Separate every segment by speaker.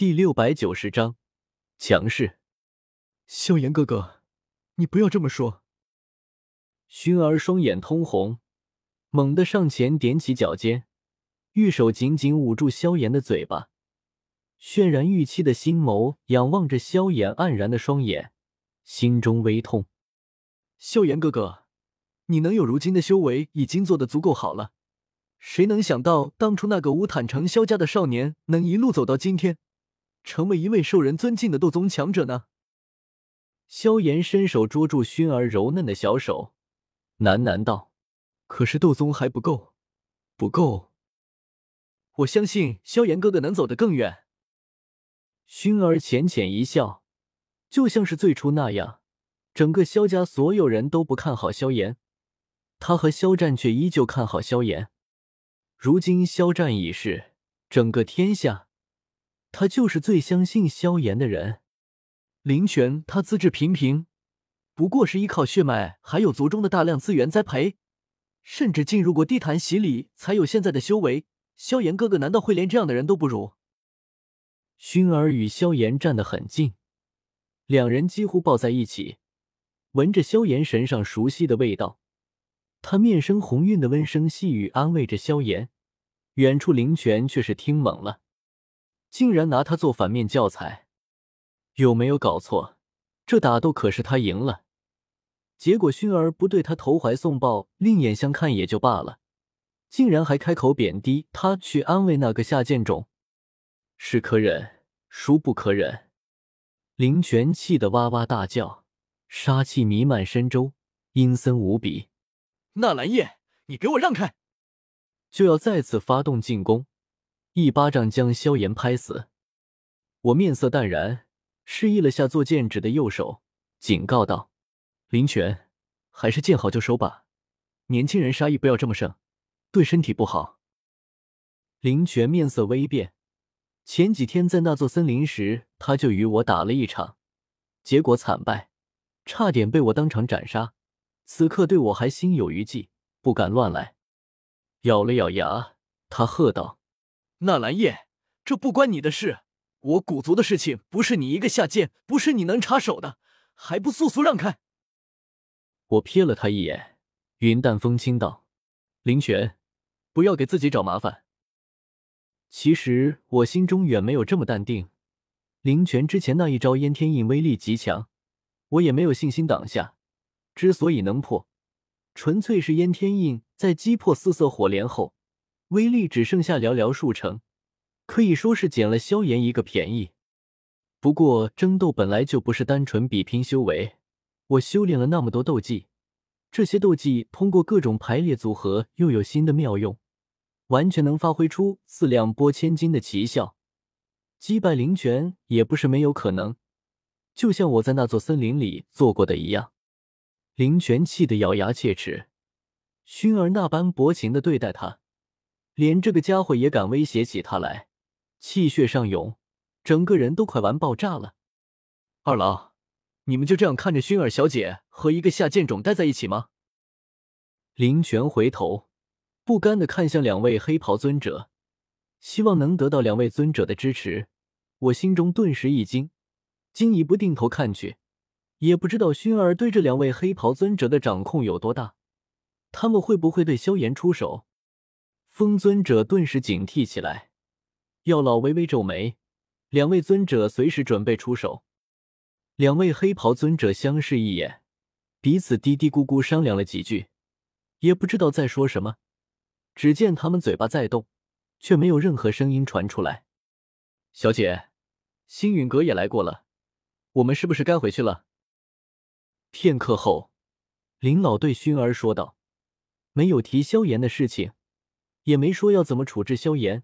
Speaker 1: 第六百九十章强势。
Speaker 2: 萧炎哥哥，你不要这么说。
Speaker 1: 薰儿双眼通红，猛地上前踮起脚尖，玉手紧紧捂住萧炎的嘴巴，渲然欲泣的心眸仰望着萧炎黯然的双眼，心中微痛。
Speaker 2: 萧炎哥哥，你能有如今的修为，已经做得足够好了。谁能想到，当初那个乌坦城萧家的少年，能一路走到今天，成为一位受人尊敬的斗宗强者呢？
Speaker 1: 萧炎伸手捉住薰儿柔嫩的小手，喃喃道：“
Speaker 2: 可是斗宗还不够，不够。我相信萧炎哥哥能走得更远。”
Speaker 1: 薰儿浅浅一笑，就像是最初那样，整个萧家所有人都不看好萧炎，他和萧战却依旧看好萧炎。如今萧战已逝，整个天下，他就是最相信萧炎的人。
Speaker 2: 林泉他资质平平，不过是依靠血脉还有族中的大量资源栽培，甚至进入过地坛洗礼，才有现在的修为。萧炎哥哥难道会连这样的人都不如？
Speaker 1: 薰儿与萧炎站得很近，两人几乎抱在一起，闻着萧炎身上熟悉的味道。他面生红晕的温声细语安慰着萧炎，远处林泉却是听懵了，竟然拿他做反面教材。有没有搞错？这打斗可是他赢了，结果薰儿不对他投怀送抱，另眼相看也就罢了，竟然还开口贬低他，去安慰那个下贱种，是可忍，孰不可忍？林泉气得哇哇大叫，杀气弥漫深州，阴森无比。
Speaker 2: 纳兰叶，你给我让开！
Speaker 1: 就要再次发动进攻，一巴掌将萧炎拍死。我面色淡然。示意了下做剑指的右手，警告道：“林泉，还是见好就收吧，年轻人杀意不要这么盛，对身体不好。”林泉面色微变，前几天在那座森林时，他就与我打了一场，结果惨败，差点被我当场斩杀。此刻对我还心有余悸，不敢乱来。咬了咬牙，他喝道：“
Speaker 2: 纳兰叶，这不关你的事。”我古族的事情不是你一个下贱，不是你能插手的，还不速速让开！
Speaker 1: 我瞥了他一眼，云淡风轻道：“林泉，不要给自己找麻烦。”其实我心中远没有这么淡定。林泉之前那一招烟天印威力极强，我也没有信心挡下。之所以能破，纯粹是烟天印在击破四色火莲后，威力只剩下寥寥数成。可以说是捡了萧炎一个便宜。不过争斗本来就不是单纯比拼修为，我修炼了那么多斗技，这些斗技通过各种排列组合又有新的妙用，完全能发挥出四两拨千斤的奇效。击败灵泉也不是没有可能，就像我在那座森林里做过的一样。灵泉气得咬牙切齿，薰儿那般薄情的对待他，连这个家伙也敢威胁起他来。气血上涌，整个人都快玩爆炸了。
Speaker 2: 二郎，你们就这样看着薰儿小姐和一个下贱种待在一起吗？
Speaker 1: 林泉回头，不甘的看向两位黑袍尊者，希望能得到两位尊者的支持。我心中顿时一惊，惊疑不定头看去，也不知道薰儿对这两位黑袍尊者的掌控有多大，他们会不会对萧炎出手？风尊者顿时警惕起来。药老微微皱眉，两位尊者随时准备出手。两位黑袍尊者相视一眼，彼此嘀嘀咕咕商量了几句，也不知道在说什么。只见他们嘴巴在动，却没有任何声音传出来。小姐，星陨阁也来过了，我们是不是该回去了？片刻后，林老对熏儿说道：“没有提萧炎的事情，也没说要怎么处置萧炎。”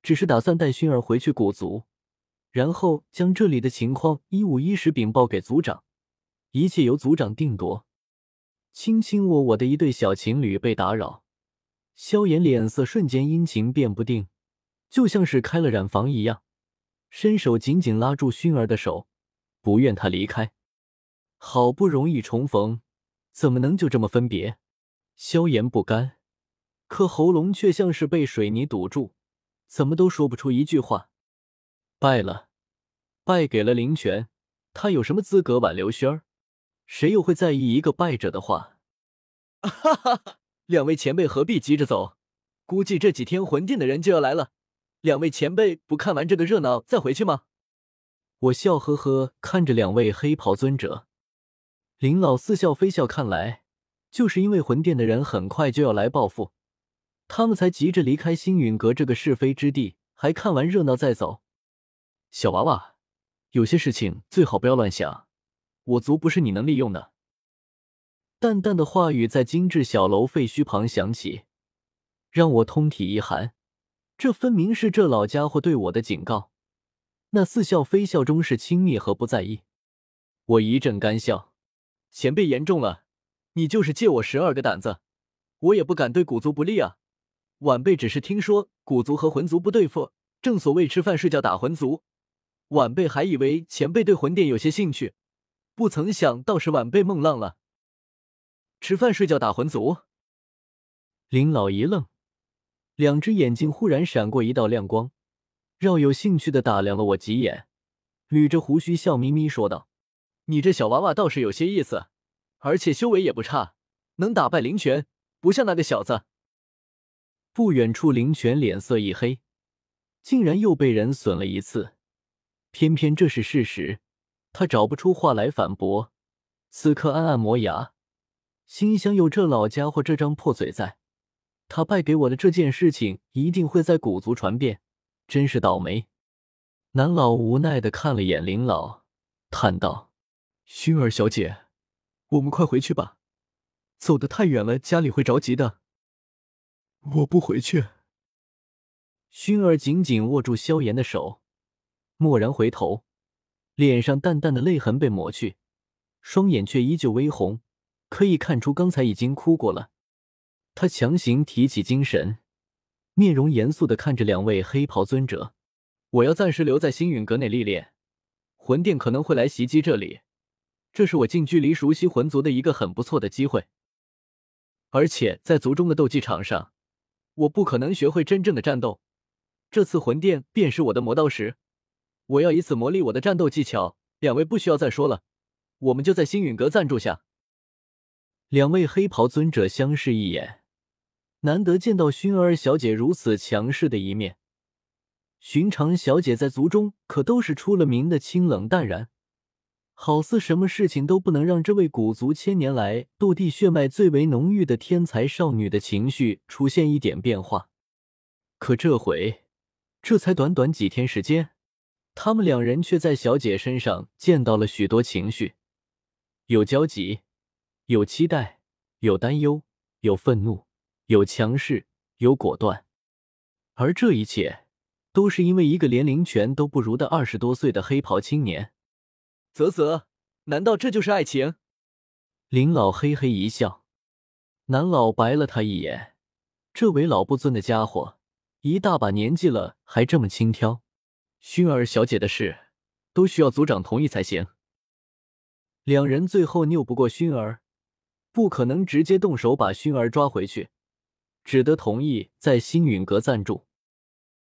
Speaker 1: 只是打算带薰儿回去古族，然后将这里的情况一五一十禀报给族长，一切由族长定夺。卿卿我我的一对小情侣被打扰，萧炎脸色瞬间阴晴变不定，就像是开了染房一样，伸手紧紧拉住薰儿的手，不愿她离开。好不容易重逢，怎么能就这么分别？萧炎不甘，可喉咙却像是被水泥堵住。怎么都说不出一句话，败了。败给了林泉，他有什么资格挽留轩儿？谁又会在意一个败者的话？
Speaker 2: 哈哈哈！两位前辈何必急着走？估计这几天魂殿的人就要来了，两位前辈不看完这个热闹再回去吗？
Speaker 1: 我笑呵呵看着两位黑袍尊者，林老似笑非笑，看来就是因为魂殿的人很快就要来报复，他们才急着离开星陨阁这个是非之地，还看完热闹再走。小娃娃，有些事情最好不要乱想，我族不是你能利用的。淡淡的话语在精致小楼废墟旁响起，让我通体一寒。这分明是这老家伙对我的警告。那似笑非笑中是轻蔑和不在意。我一阵干笑，
Speaker 2: 前辈言重了，你就是借我十二个胆子，我也不敢对古族不利啊。晚辈只是听说古族和魂族不对付，正所谓吃饭睡觉打魂族。晚辈还以为前辈对魂殿有些兴趣，不曾想倒是晚辈梦浪了。吃饭睡觉打魂族？
Speaker 1: 林老一愣，两只眼睛忽然闪过一道亮光。饶有兴趣的打量了我几眼，捋着胡须笑眯眯说道：“
Speaker 2: 你这小娃娃倒是有些意思，而且修为也不差，能打败林泉，不像那个小子。”
Speaker 1: 不远处，林泉脸色一黑，竟然又被人损了一次。偏偏这是事实，他找不出话来反驳。此刻暗暗磨牙，心想：有这老家伙这张破嘴在，他败给我的这件事情一定会在古族传遍。真是倒霉！南老无奈的看了眼林老，叹道：“
Speaker 2: 薰儿小姐，我们快回去吧，走得太远了，家里会着急的。”我不回去。
Speaker 1: 薰儿紧紧握住萧炎的手，蓦然回头，脸上淡淡的泪痕被抹去，双眼却依旧微红，可以看出刚才已经哭过了。他强行提起精神。面容严肃的看着两位黑袍尊者，
Speaker 2: 我要暂时留在星陨阁内历练，魂殿可能会来袭击这里，这是我近距离熟悉魂族的一个很不错的机会。而且在族中的斗技场上，我不可能学会真正的战斗，这次魂殿便是我的磨刀石，我要以此磨砺我的战斗技巧。两位不需要再说了，我们就在星陨阁暂住下。
Speaker 1: 两位黑袍尊者相视一眼。难得见到薰儿小姐如此强势的一面，寻常小姐在族中可都是出了名的清冷淡然，好似什么事情都不能让这位古族千年来斗帝血脉最为浓郁的天才少女的情绪出现一点变化。可这回，这才短短几天时间，他们两人却在小姐身上见到了许多情绪，有焦急，有期待，有担忧，有愤怒。有强势，有果断，而这一切都是因为一个连林泉都不如的二十多岁的黑袍青年。
Speaker 2: 啧啧，难道这就是爱情？
Speaker 1: 林老嘿嘿一笑，南老白了他一眼，这为老不尊的家伙，一大把年纪了还这么轻佻。薰儿小姐的事，都需要族长同意才行。两人最后拗不过薰儿，不可能直接动手把薰儿抓回去。只得同意在星陨阁暂住。